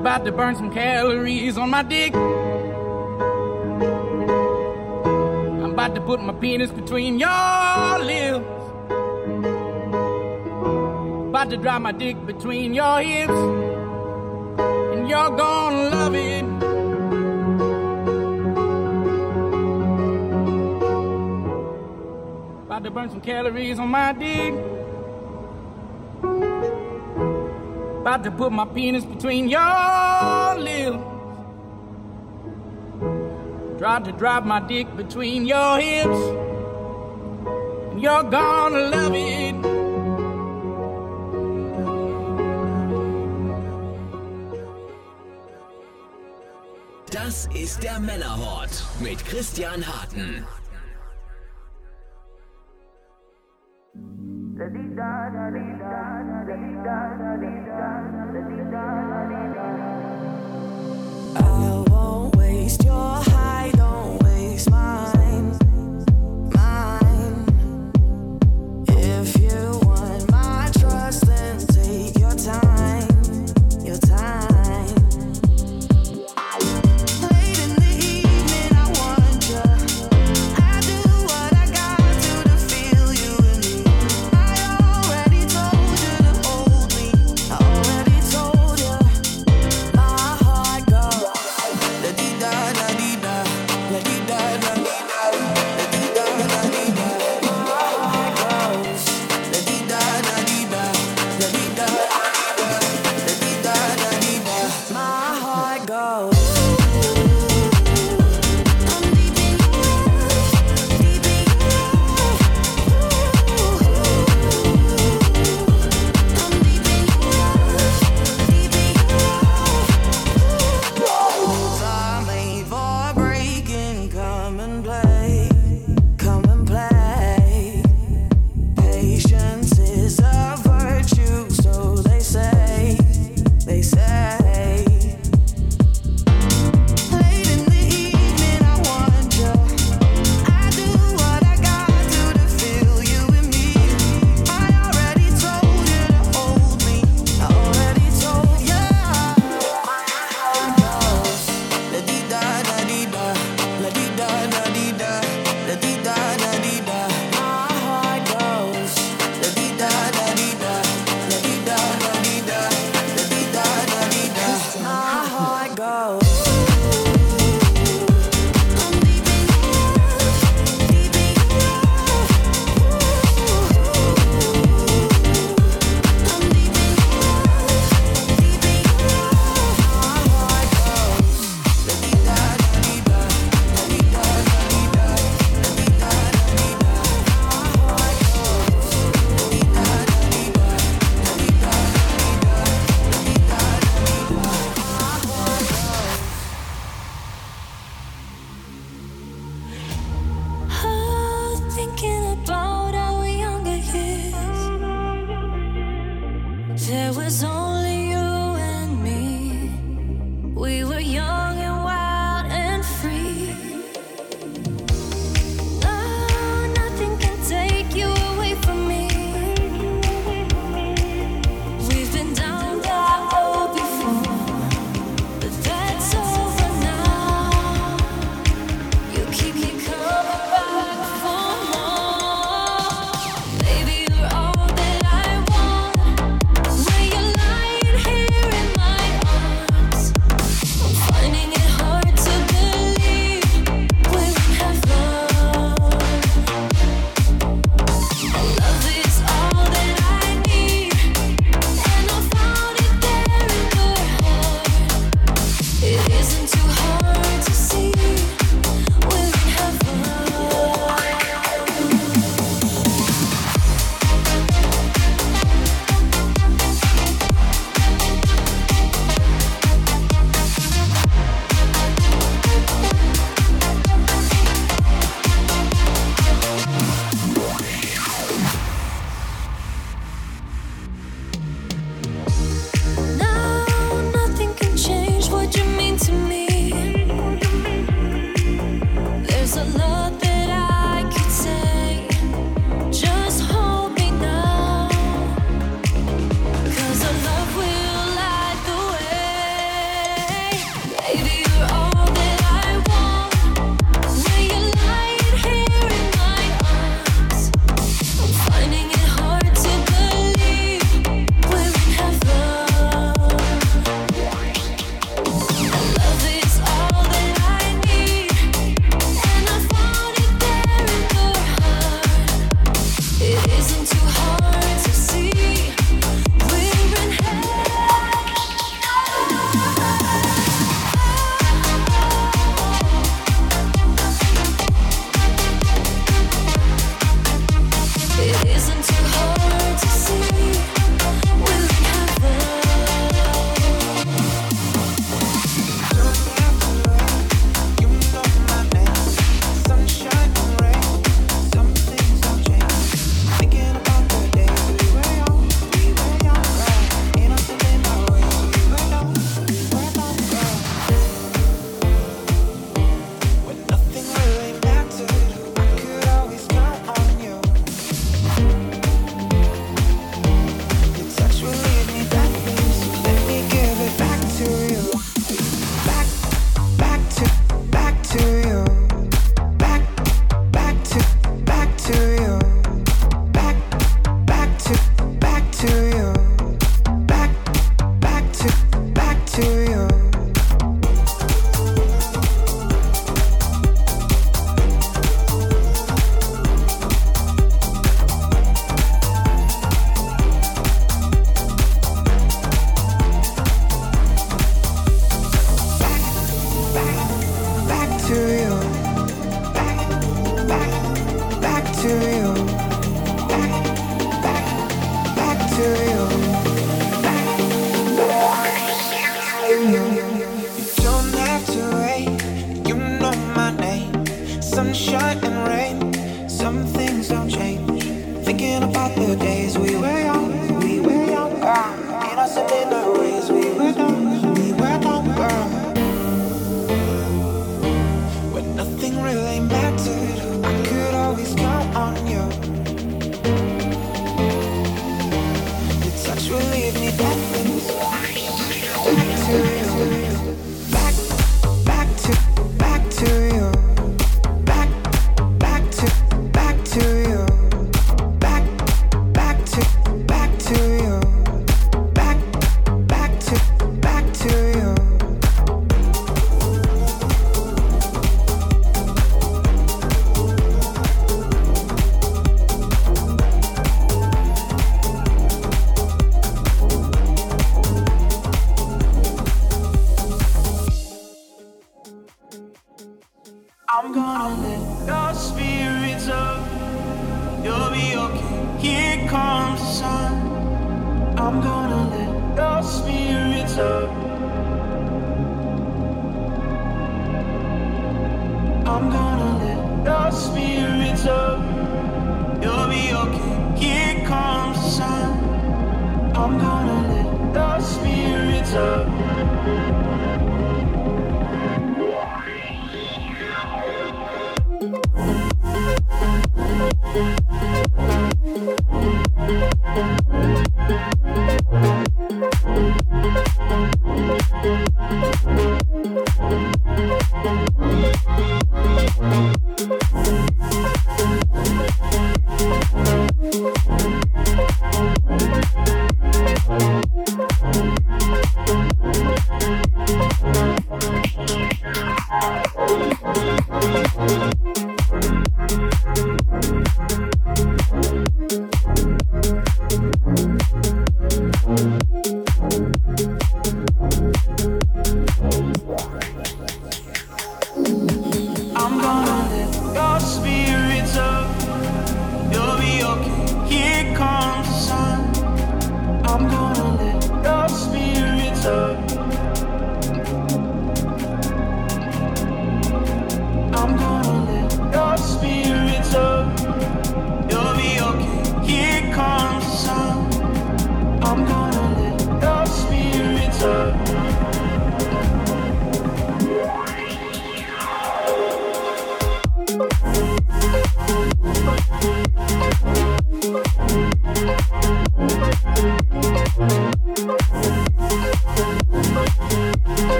About to burn some calories on my dick. I'm about to put my penis between your lips. About to drive my dick between your hips. And you're gonna love it. About to burn some calories on my dick. About to put my penis between your lips. Tried to drive my dick between your hips. And you're gonna love it. Das ist der Männerhort mit Christian Harten. I won't waste your high, don't waste mine.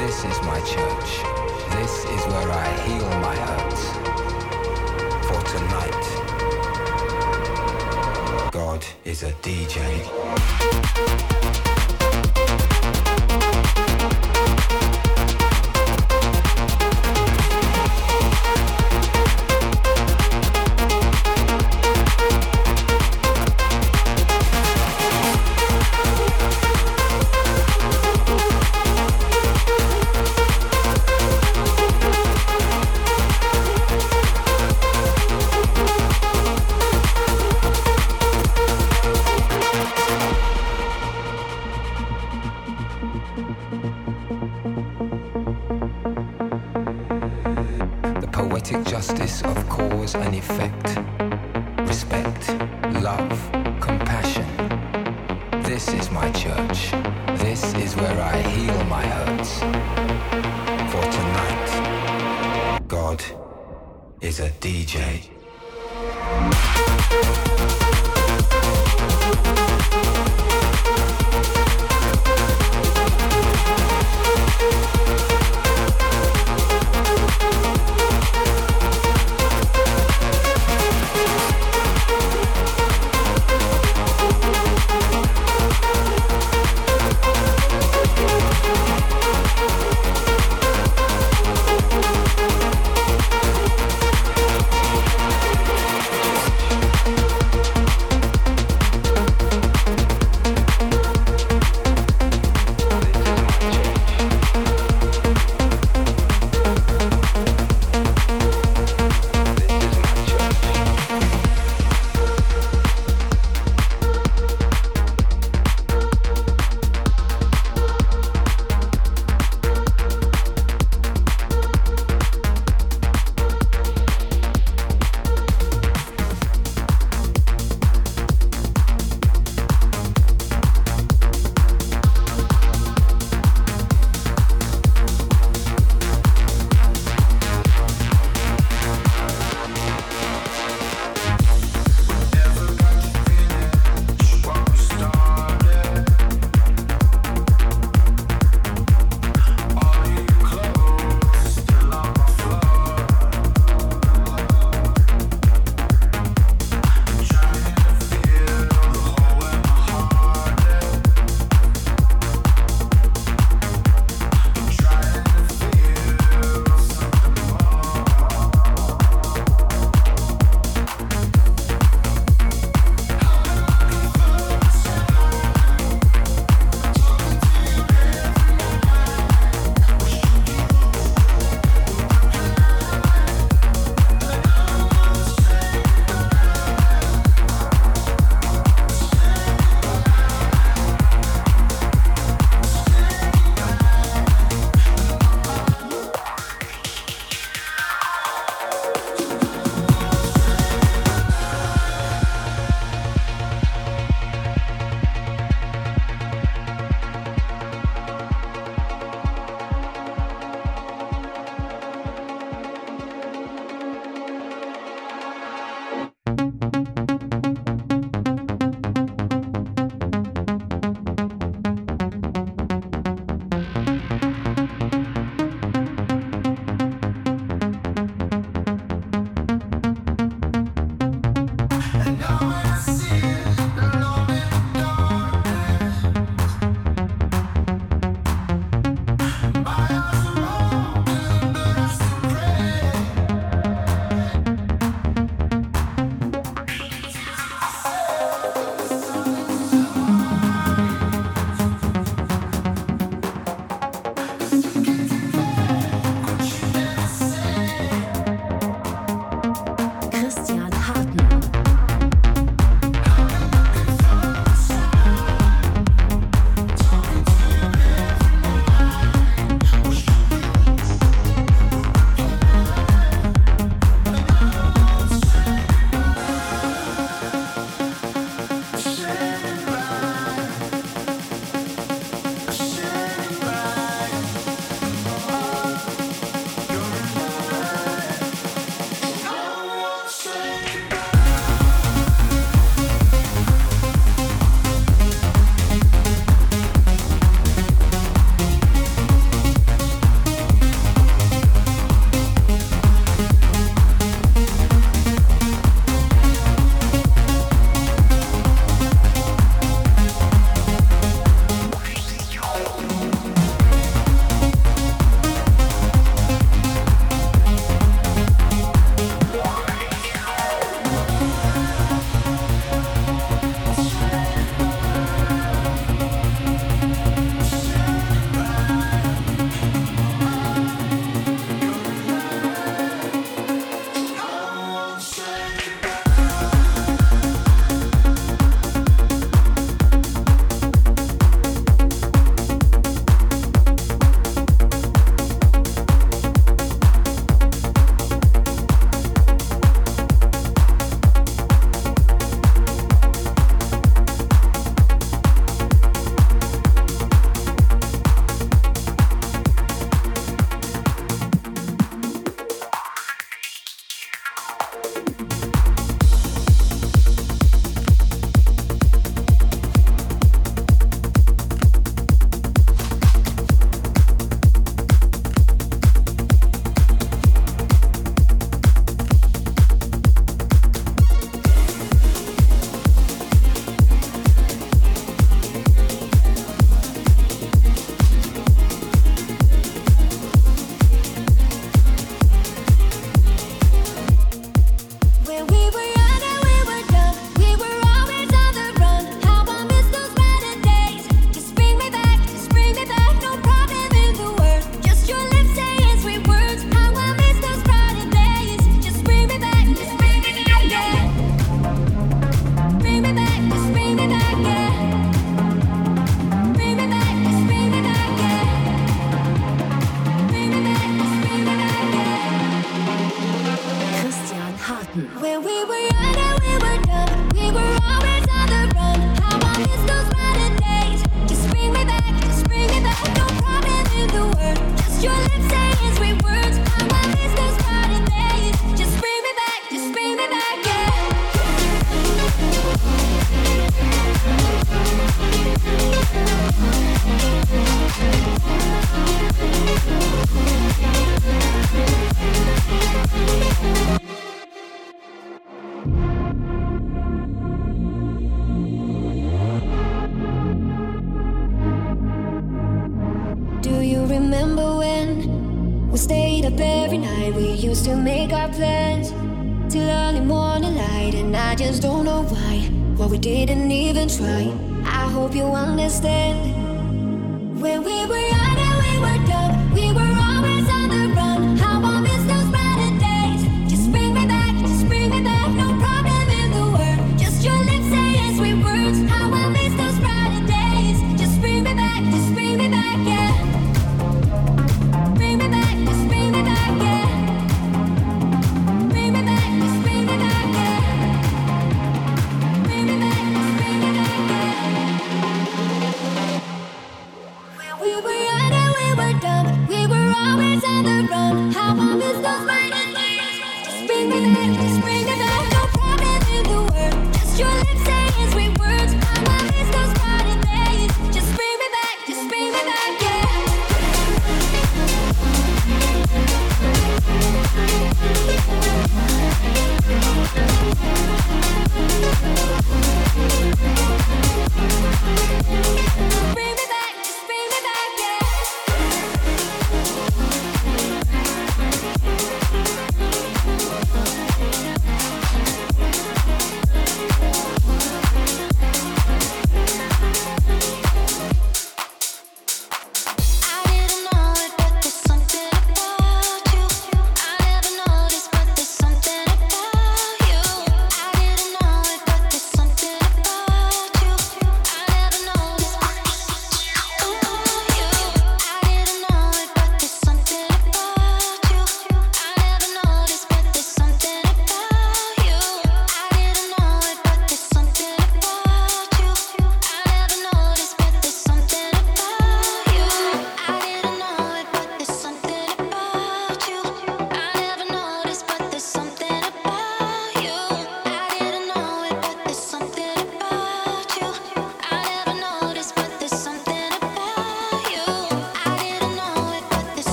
This is my church. This is where I heal my hurts. For tonight, God is a DJ.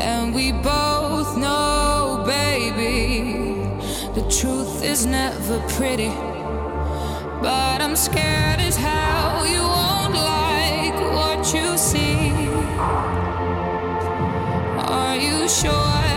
And we both know, baby, the truth is never pretty. But I'm scared as hell you won't like what you see. Are you sure?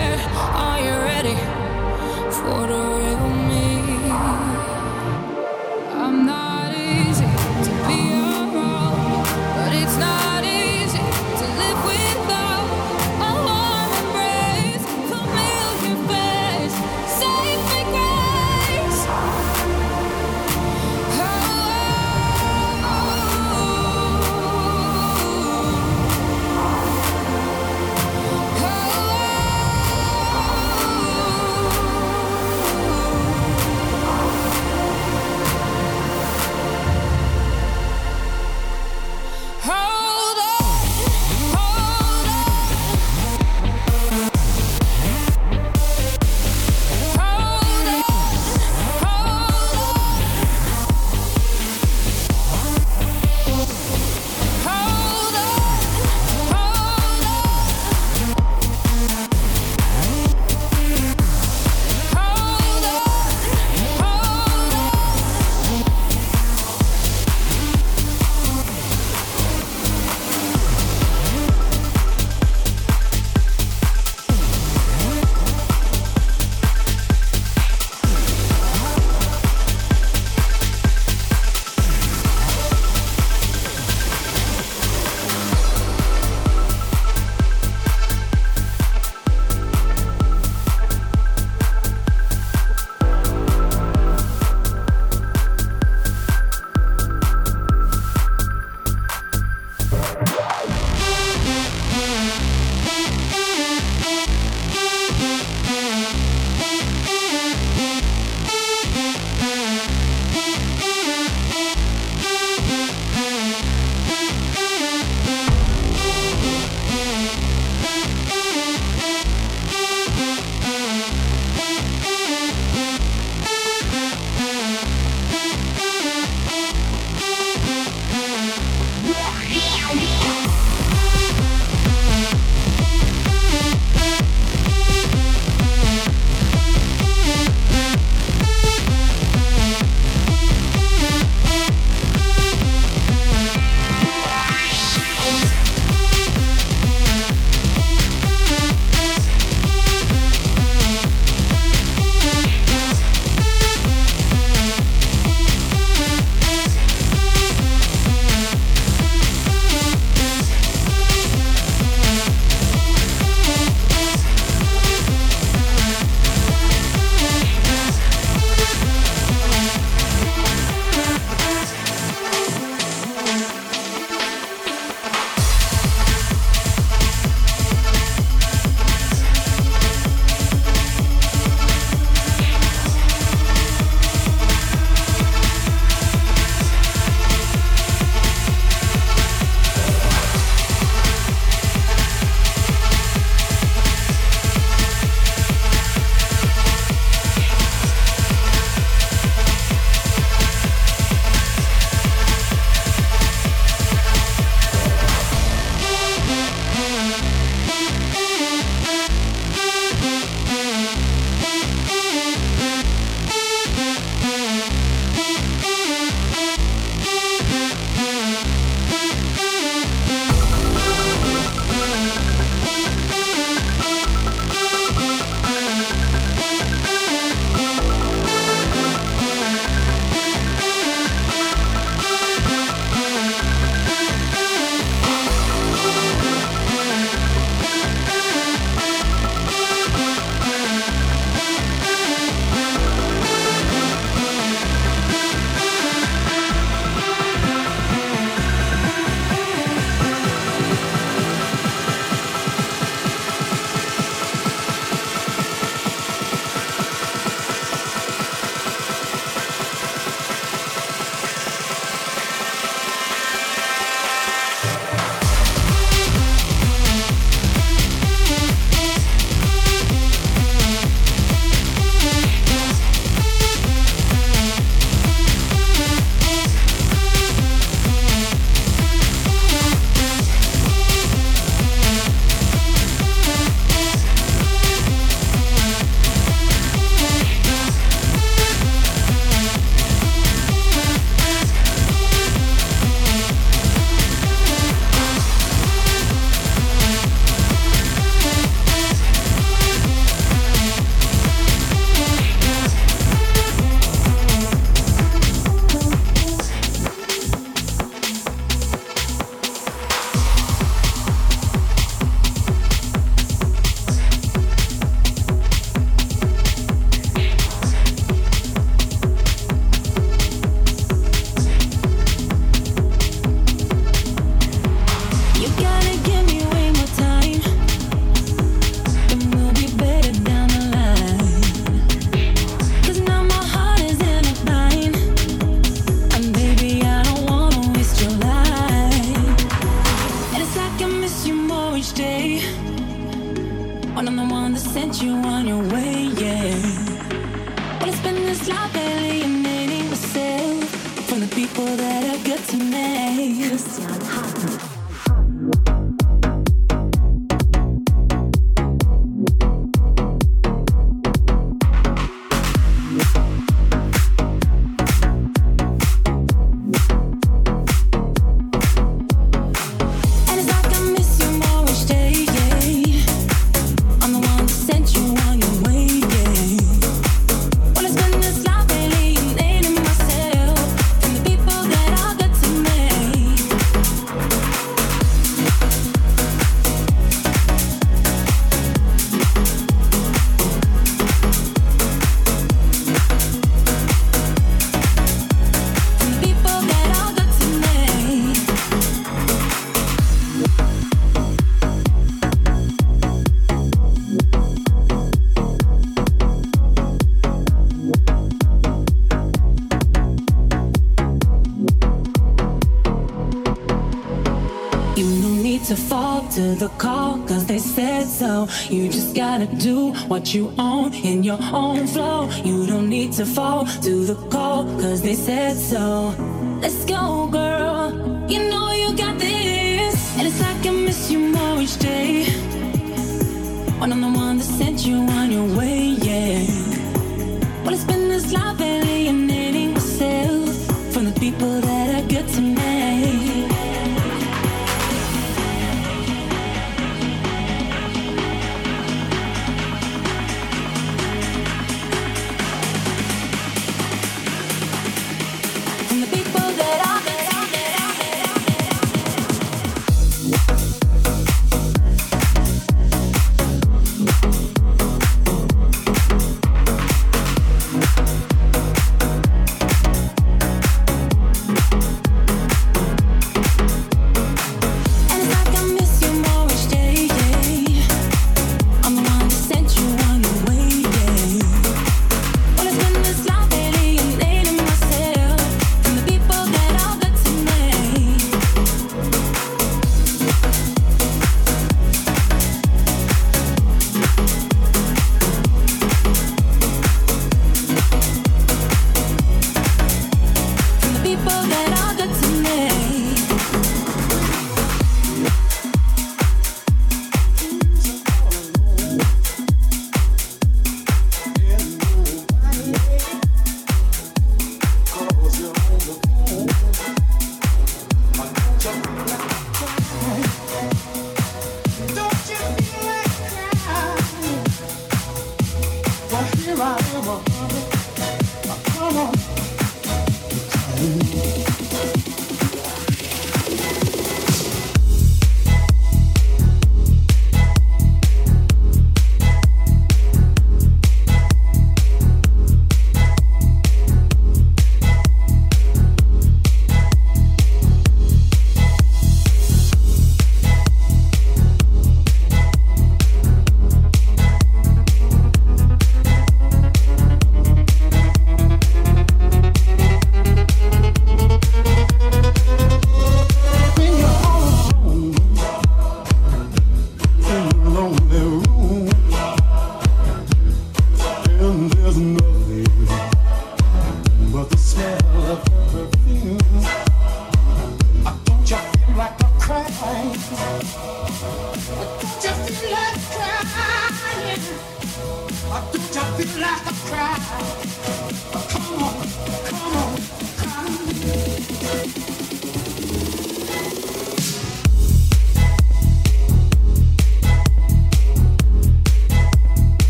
You just gotta do what you own in your own flow. You don't need to fall to the call, cause they said so. Let's go, girl.